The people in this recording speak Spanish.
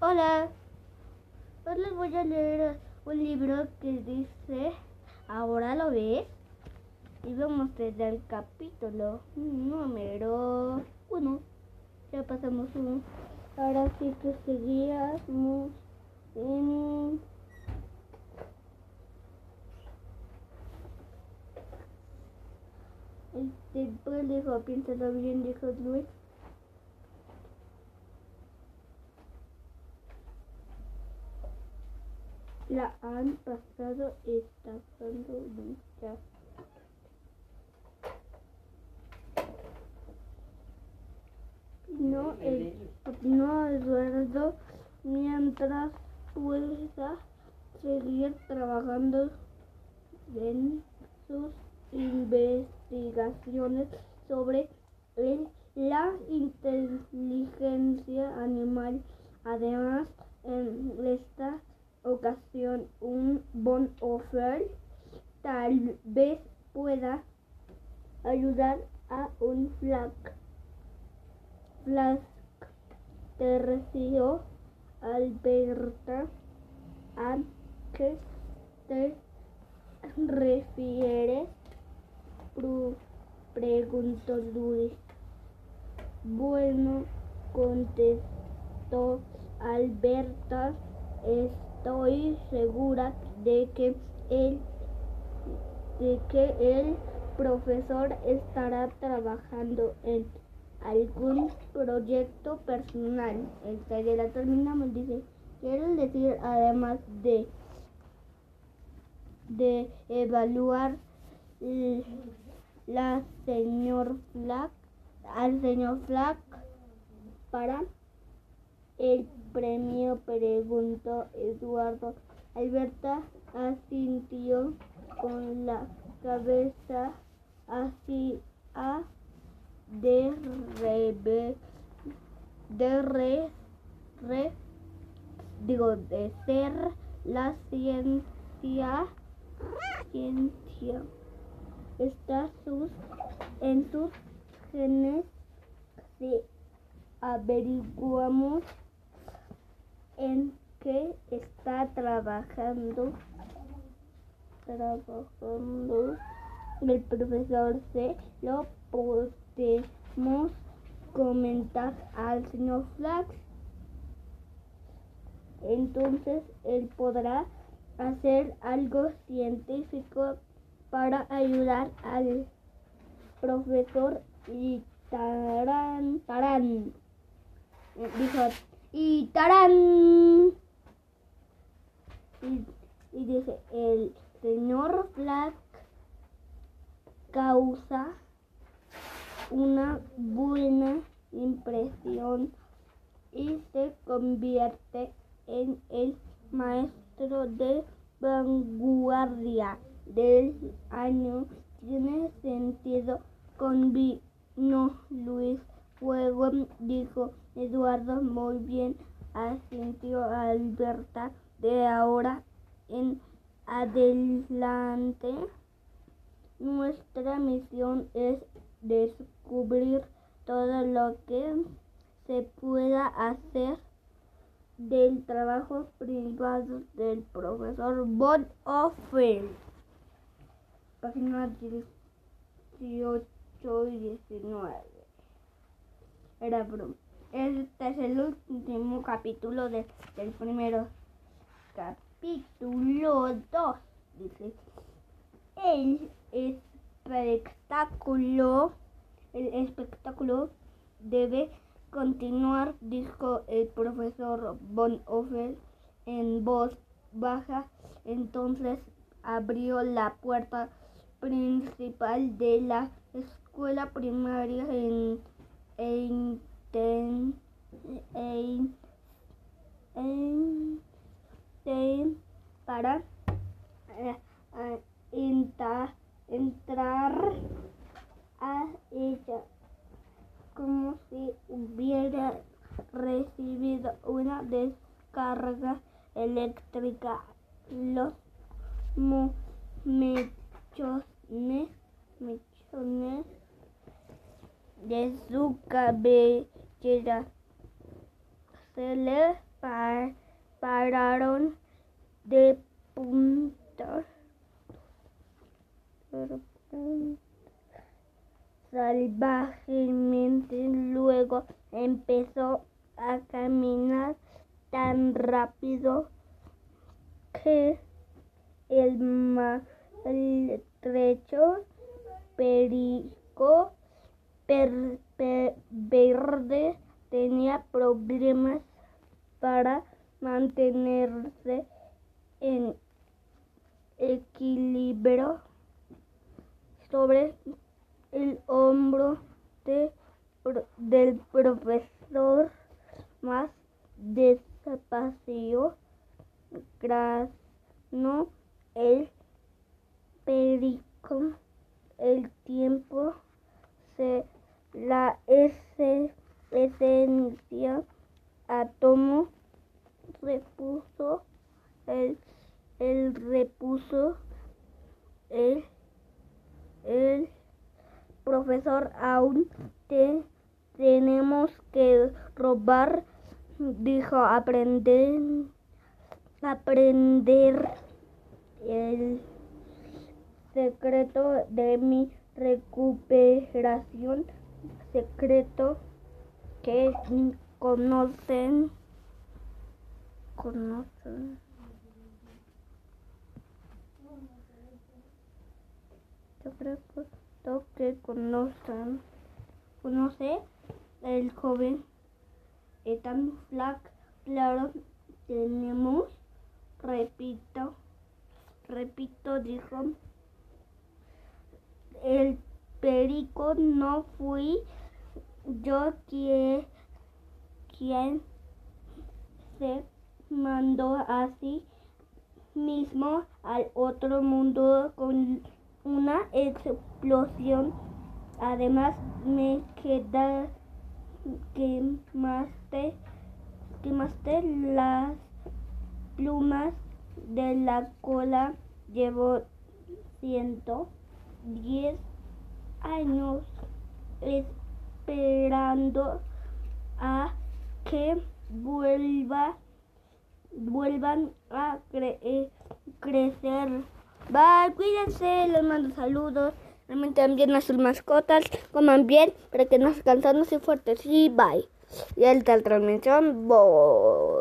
Hola, hoy les voy a leer un libro que dice, ahora lo ves, y vamos desde el capítulo número uno. Ya pasamos uno. Ahora sí que seguíamos en... Este, pues dijo, piénsalo bien, dijo Luis. La han pasado estafando muchas. No, el, no Eduardo, mientras pueda seguir trabajando en sus investigaciones sobre el, la inteligencia animal. Además, en esta ocasión un bon offer tal vez pueda ayudar a un flac flask tercio Alberta a qué te refieres preguntó Luis. Bueno contestó Alberta es estoy segura de que el, de que el profesor estará trabajando en algún proyecto personal. El que la terminamos dice, quiero decir además de de evaluar la señor Flack al señor Flack para el premio? preguntó Eduardo. Alberta asintió con la cabeza así a de rebe, de re, re, digo de ser la ciencia ciencia está sus en sus genes si averiguamos en que está trabajando trabajando el profesor C. Lo podemos comentar al señor Flax. Entonces él podrá hacer algo científico para ayudar al profesor y tarán tarán dijo y tarán. Y, dice, el señor Black causa una buena impresión y se convierte en el maestro de vanguardia del año. Tiene sentido con vino Luis Fuego, dijo Eduardo, muy bien, asintió Alberta. De ahora en adelante, nuestra misión es descubrir todo lo que se pueda hacer del trabajo privado del profesor Von Offel. Página 18 y 19. Era. Este es el último capítulo del primero. Capítulo 2. Dice. El espectáculo. El espectáculo debe continuar, dijo el profesor Von Offel en voz baja. Entonces abrió la puerta principal de la escuela primaria en, en para eh, entrar a ella como si hubiera recibido una descarga eléctrica. Los mechones, mechones de su cabellera se le pararon de punta salvajemente. Luego empezó a caminar tan rápido que el maltrecho perico verde tenía problemas para mantenerse en equilibrio sobre el hombro del profesor más despacio no el perico el tiempo se la esencia átomo repuso el, el repuso el, el profesor aún te tenemos que robar dijo aprender aprender el secreto de mi recuperación secreto que conocen conocen secreto que conocen conoce el joven Ethan Flack claro tenemos repito repito dijo el perico no fui yo quien, quien se mandó así mismo al otro mundo con una explosión. Además me queda quemaste, quemaste las plumas de la cola. Llevo ciento diez años esperando a que vuelva vuelvan a cre crecer. Bye, cuídense, les mando saludos. Realmente también a sus mascotas, coman bien, para que no se cansen y fuertes. Y bye. Y esta transmisión, bye.